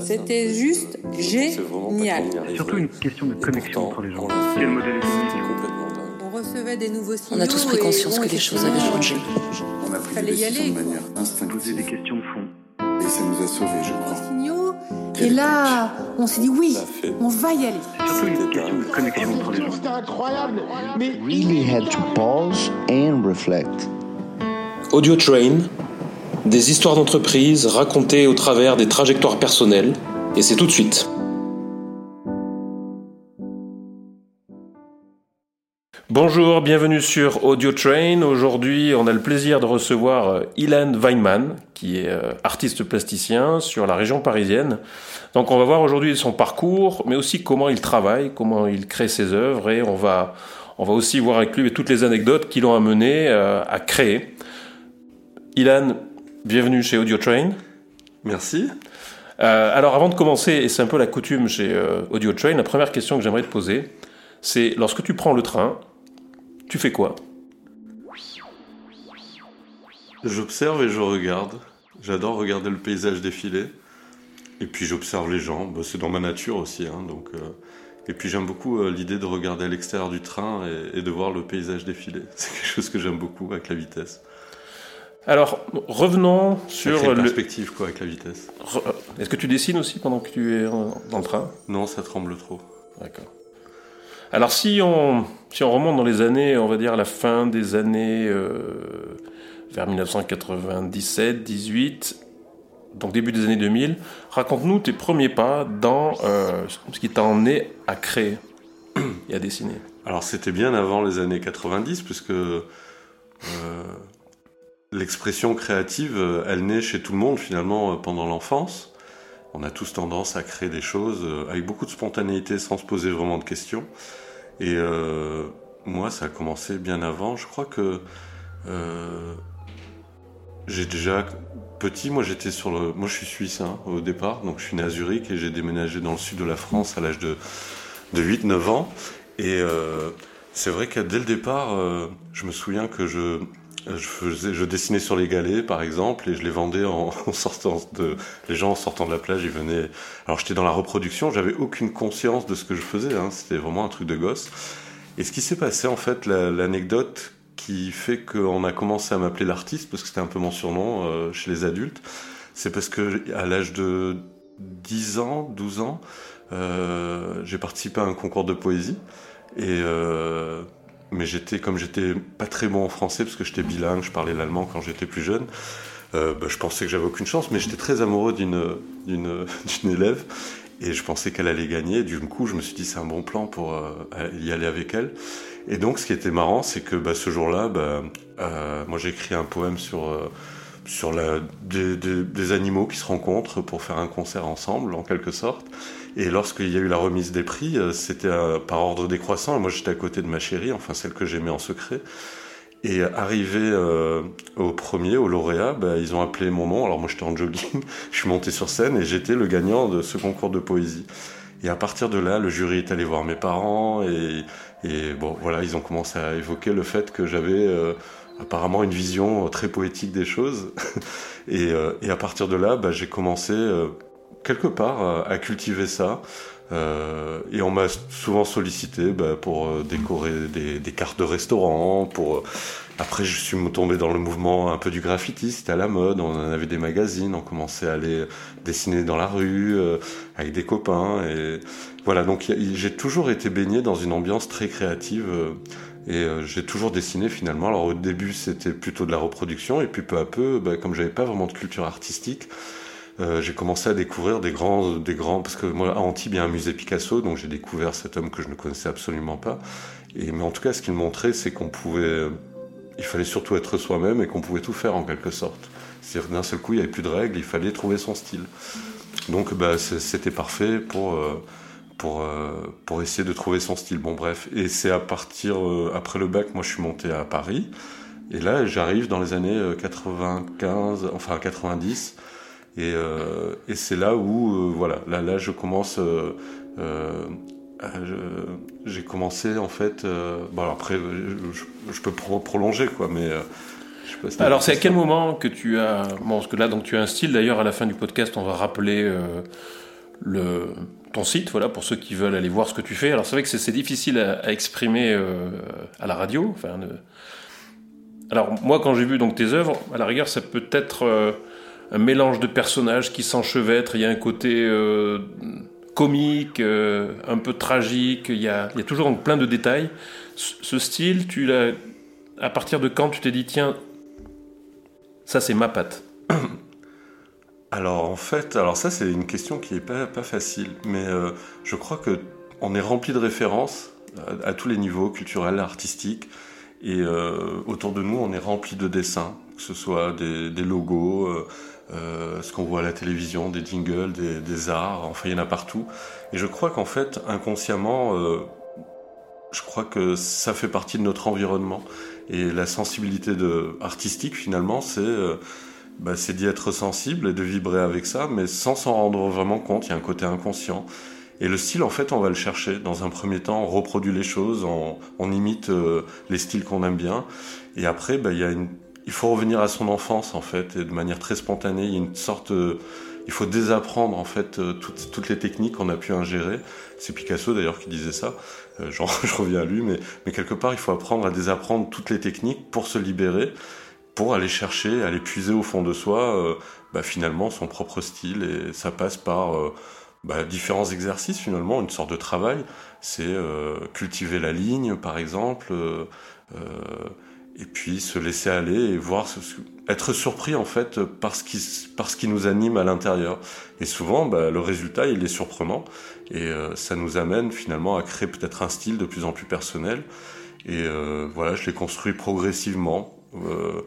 C'était juste génial. Surtout une question de connexion entre les gens. Quel modèle On recevait des nouveaux signaux. On a tous pris conscience que les choses avaient changé. On a pris Fallait des y décisions aller. de manière Poser instinctive. des questions de fond. Et ça nous a sauvés, je crois. signaux. Et là, on s'est dit oui, on va y aller. Surtout une question de connexion entre les gens. C'était incroyable. Mais really had to pause and reflect. Audio Train, des histoires d'entreprise racontées au travers des trajectoires personnelles, et c'est tout de suite. Bonjour, bienvenue sur Audio Train. Aujourd'hui, on a le plaisir de recevoir euh, Ilan Weinman, qui est euh, artiste plasticien sur la région parisienne. Donc, on va voir aujourd'hui son parcours, mais aussi comment il travaille, comment il crée ses œuvres, et on va, on va aussi voir avec lui toutes les anecdotes qui l'ont amené euh, à créer. Ilan, bienvenue chez Audio Train. Merci. Euh, alors avant de commencer, et c'est un peu la coutume chez euh, Audio Train, la première question que j'aimerais te poser, c'est lorsque tu prends le train, tu fais quoi? J'observe et je regarde. J'adore regarder le paysage défiler. Et puis j'observe les gens. Bah, c'est dans ma nature aussi. hein, donc, euh, Et puis j'aime beaucoup euh, l'idée de regarder à l'extérieur du train et, et de voir le paysage défiler. C'est quelque chose que j'aime beaucoup avec la vitesse. Alors revenons sur le... perspective quoi avec la vitesse. Re- Est-ce que tu dessines aussi pendant que tu es dans le train? Non, ça tremble trop. D'accord. Alors si on, si on remonte dans les années, on va dire la fin des années euh, vers 1997, 18, donc début des années 2000, raconte-nous tes premiers pas dans euh, ce qui t'a emmené à créer et à dessiner. Alors c'était bien avant les années 90 puisque euh, l'expression créative, euh, elle naît chez tout le monde finalement euh, pendant l'enfance. On a tous tendance à créer des choses euh, avec beaucoup de spontanéité sans se poser vraiment de questions. Et euh, moi, ça a commencé bien avant. Je crois que euh, j'ai déjà petit, moi j'étais sur le, moi je suis suisse hein, au départ, donc je suis né à Zurich et j'ai déménagé dans le sud de la France à l'âge de de 8-9 ans. Et euh, c'est vrai que dès le départ, je me souviens que je, je, faisais, je dessinais sur les galets, par exemple, et je les vendais en, en sortant de. Les gens en sortant de la plage, ils venaient. Alors j'étais dans la reproduction, j'avais aucune conscience de ce que je faisais. Hein, C'était vraiment un truc de gosse. Et ce qui s'est passé, en fait, la- l'anecdote qui fait qu'on a commencé à m'appeler l'artiste, parce que c'était un peu mon surnom euh, chez les adultes, c'est parce que à l'âge de 10 ans, 12 ans, euh, j'ai participé à un concours de poésie. Et euh, mais j'étais comme j'étais pas très bon en français parce que j'étais bilingue, je parlais l'allemand quand j'étais plus jeune. euh, bah, je pensais que j'avais aucune chance, mais j'étais très amoureux d'une élève et je pensais qu'elle allait gagner. Du coup, je me suis dit c'est un bon plan pour euh, y aller avec elle. Et donc, ce qui était marrant, c'est que bah, ce jour-là, bah, euh, moi j'ai écrit un poème sur sur la, des, des- des animaux qui se rencontrent pour faire un concert ensemble, en quelque sorte. Et lorsqu'il y a eu la remise des prix, euh, c'était euh, par ordre décroissant. Moi, j'étais à côté de ma chérie, enfin celle que j'aimais en secret. Et arrivé euh, au premier, au lauréat, bah, ils ont appelé mon nom. Alors moi, j'étais en jogging. Je suis monté sur scène et j'étais le gagnant de ce concours de poésie. Et à partir de là, le jury est allé voir mes parents et, et bon, voilà, ils ont commencé à évoquer le fait que j'avais euh, apparemment une vision euh, très poétique des choses. et, euh, et à partir de là, bah, j'ai commencé euh, quelque part euh, à cultiver ça. Euh, et on m'a souvent sollicité bah, pour euh, décorer des, des cartes de restaurant. Pour après, je suis tombé dans le mouvement un peu du graffiti. C'était à la mode. On en avait des magazines. On commençait à aller dessiner dans la rue avec des copains. Et voilà. Donc j'ai toujours été baigné dans une ambiance très créative. Euh, et euh, j'ai toujours dessiné finalement. Alors au début c'était plutôt de la reproduction et puis peu à peu, bah, comme j'avais pas vraiment de culture artistique, euh, j'ai commencé à découvrir des grands, des grands, parce que moi à Antibes il y a un musée Picasso, donc j'ai découvert cet homme que je ne connaissais absolument pas. Et mais en tout cas ce qu'il montrait c'est qu'on pouvait, il fallait surtout être soi-même et qu'on pouvait tout faire en quelque sorte. C'est-à-dire d'un seul coup il n'y avait plus de règles, il fallait trouver son style. Donc bah, c'était parfait pour euh, pour, euh, pour essayer de trouver son style. Bon, bref. Et c'est à partir, euh, après le bac, moi je suis monté à Paris. Et là, j'arrive dans les années euh, 95, enfin 90. Et, euh, et c'est là où, euh, voilà, là, là je commence. euh, euh, j'ai commencé en fait. euh, bon, alors après, je, peux pro- prolonger quoi, mais euh, Alors, c'est à quel moment que tu as. Bon, parce que là, donc, tu as un style. D'ailleurs, à la fin du podcast, on va rappeler euh, le, ton site, voilà, pour ceux qui veulent aller voir ce que tu fais. Alors, c'est vrai que c'est difficile à, exprimer euh, à la radio. Enfin, Alors, moi, quand j'ai vu donc tes œuvres, à la rigueur, ça peut être euh, un mélange de personnages qui s'enchevêtrent. Il y a un côté comique, un peu tragique. Il y a, il y a toujours donc, plein de détails. Ce style, tu l'as. À partir de quand tu t'es dit, tiens, ça, c'est ma patte? Alors en fait, alors ça c'est une question qui est pas, facile, mais euh, je crois que on est rempli de références à, tous les niveaux, culturels, artistiques, et euh, autour de nous on est rempli de dessins, que ce soit des, logos, euh, ce qu'on voit à la télévision, des jingles, des, arts, enfin il y en a partout. Et je crois qu'en fait inconsciemment, je crois que ça fait partie de notre environnement. Et la sensibilité artistique, finalement, c'est euh, bah, d'y être sensible et de vibrer avec ça, mais sans s'en rendre vraiment compte. Il y a un côté inconscient. Et le style, en fait, on va le chercher. Dans un premier temps, on reproduit les choses, on, imite euh, les styles qu'on aime bien. Et après, bah, il, faut revenir à son enfance, en fait, et de manière très spontanée. Il. Euh, faut désapprendre, en fait, toutes, toutes les techniques qu'on a pu ingérer. C'est Picasso, d'ailleurs, qui disait ça. Euh, je reviens à lui, mais quelque part, il faut apprendre à désapprendre toutes les techniques pour se libérer, pour aller chercher, aller puiser au fond de soi, euh, bah, finalement, son propre style. Et ça passe par euh, bah, différents exercices, finalement, une sorte de travail. C'est cultiver la ligne, par exemple et puis se laisser aller et voir être surpris en fait par ce qui par ce qui nous anime à l'intérieur et souvent bah, le résultat il est surprenant et euh, ça nous amène finalement à créer peut-être un style de plus en plus personnel et euh, voilà je l'ai construit progressivement euh,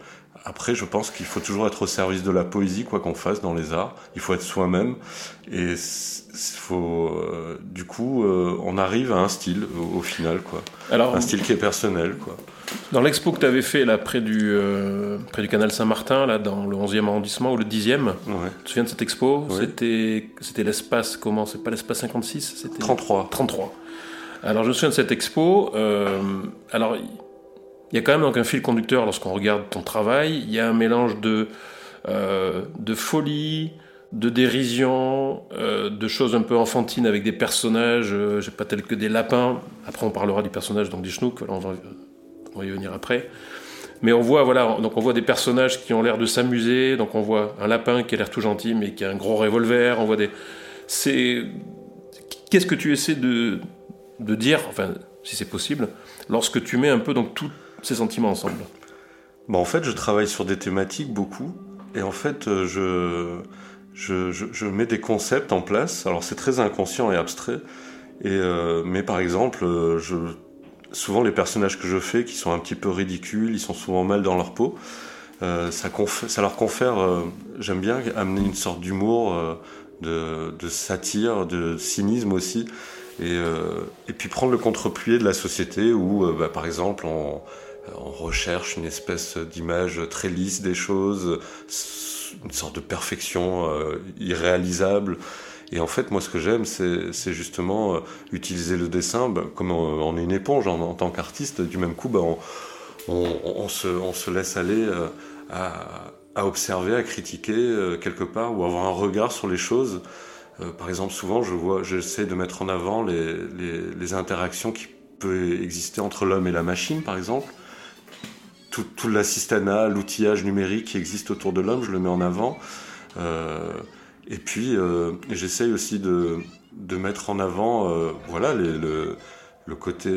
après, je pense qu'il faut toujours être au service de la poésie, quoi qu'on fasse dans les arts. Il faut être soi-même. Et faut, euh, du coup, euh, on arrive à un style au, final, quoi. Alors, un style qui est personnel, quoi. Dans l'expo que tu avais fait là près du euh, près du canal Saint-Martin, là dans le 11e arrondissement ou le 10e, tu te souviens de cette expo? C'était c'était l'espace comment? C'est pas l'espace 56, c'était 33. 33. Alors je me souviens de cette expo. alors il y a quand même donc un fil conducteur lorsqu'on regarde ton travail. Il y a un mélange de, euh, de folie, de dérision, euh, de choses un peu enfantines avec des personnages, euh, je sais pas tels que des lapins. Après, on parlera du personnage donc du Schnook. on, va, on va y venir après. Mais on voit voilà, donc on voit des personnages qui ont l'air de s'amuser. Donc on voit un lapin qui a l'air tout gentil, mais qui a un gros revolver. On voit des. C'est qu'est-ce que tu essaies de de dire, enfin, si c'est possible, lorsque tu mets un peu donc tout ces sentiments ensemble bah, En fait, je travaille sur des thématiques beaucoup. Et en fait, euh, je, je, je, mets des concepts en place. Alors, c'est très inconscient et abstrait. Et, euh, mais par exemple, euh, je, souvent les personnages que je fais qui sont un petit peu ridicules, ils sont souvent mal dans leur peau. ça, ça, leur confère, j'aime bien amener une sorte d'humour, de, de, satire, de cynisme aussi. Et, et puis prendre le contre-pied de la société où, bah, par exemple, on, on recherche une espèce d'image très lisse des choses, une sorte de perfection euh, irréalisable. Et en fait, moi, ce que j'aime, c'est justement euh, utiliser le dessin bah, comme on, est une éponge en, tant qu'artiste. Du même coup, bah, on, se, laisse aller euh, à, observer, à critiquer quelque part, ou avoir un regard sur les choses. par exemple, souvent, je vois, j'essaie de mettre en avant les, les interactions qui peuvent exister entre l'homme et la machine, par exemple tout, l'assistanat, l'outillage numérique qui existe autour de l'homme, je le mets en avant. Euh, et puis, euh, j'essaye aussi de, mettre en avant euh, voilà, le, côté,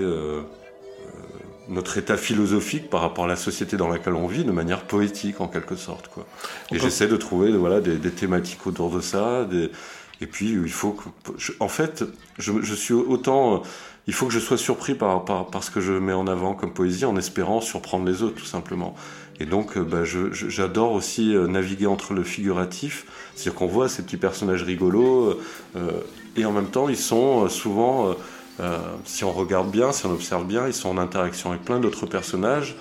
notre état philosophique par rapport à la société dans laquelle on vit, de manière poétique en quelque sorte. Quoi. Et j'essaie de trouver voilà, des, thématiques autour de ça. Et puis, il faut que. en fait, je, suis autant il faut que je sois surpris par, par, ce que je mets en avant comme poésie en espérant surprendre les autres tout simplement. Et donc euh, bah, j'adore aussi euh, naviguer entre le figuratif, c'est-à-dire qu'on voit ces petits personnages rigolos euh, et en même temps ils sont souvent, si on regarde bien, si on observe bien, ils sont en interaction avec plein d'autres personnages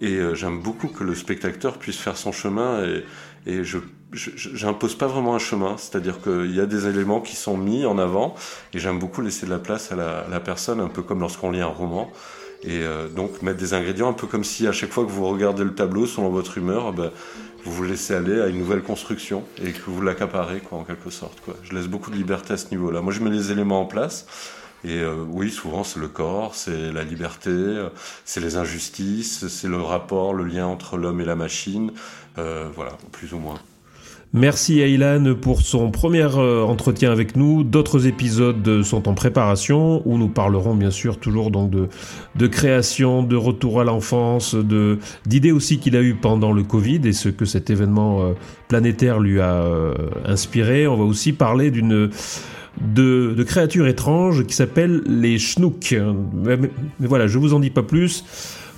et j'aime beaucoup que le spectateur puisse faire son chemin et, et je j'impose pas vraiment un chemin, c'est-à-dire qu'il y a des éléments qui sont mis en avant et j'aime beaucoup laisser de la place à la, personne, un peu comme lorsqu'on lit un roman. Et donc mettre des ingrédients un peu comme si à chaque fois que vous regardez le tableau selon votre humeur, ben, vous vous laissez aller à une nouvelle construction et que vous l'accaparez quoi en quelque sorte quoi. Je laisse beaucoup de liberté à ce niveau-là. Moi je mets les éléments en place et euh, oui souvent c'est le corps, c'est la liberté, euh, c'est les injustices, c'est le rapport, le lien entre l'homme et la machine, euh, voilà plus ou moins. Merci à pour son premier euh, entretien avec nous. D'autres épisodes sont en préparation où nous parlerons bien sûr toujours donc de, de création, de retour à l'enfance, de d'idées aussi qu'il a eues pendant le Covid et ce que cet événement euh, planétaire lui a euh, inspiré. On va aussi parler d'une de, de créatures étranges qui s'appellent les schnooks. mais, voilà, je vous en dis pas plus.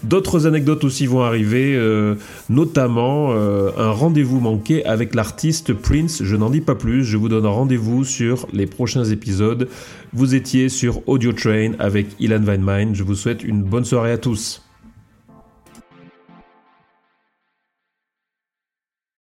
D'autres anecdotes aussi vont arriver, euh, notamment euh, un rendez-vous manqué avec l'artiste Prince. Je n'en dis pas plus, je vous donne rendez-vous sur les prochains épisodes. Vous étiez sur Audio Train avec Ilan Weinmein. Je vous souhaite une bonne soirée à tous.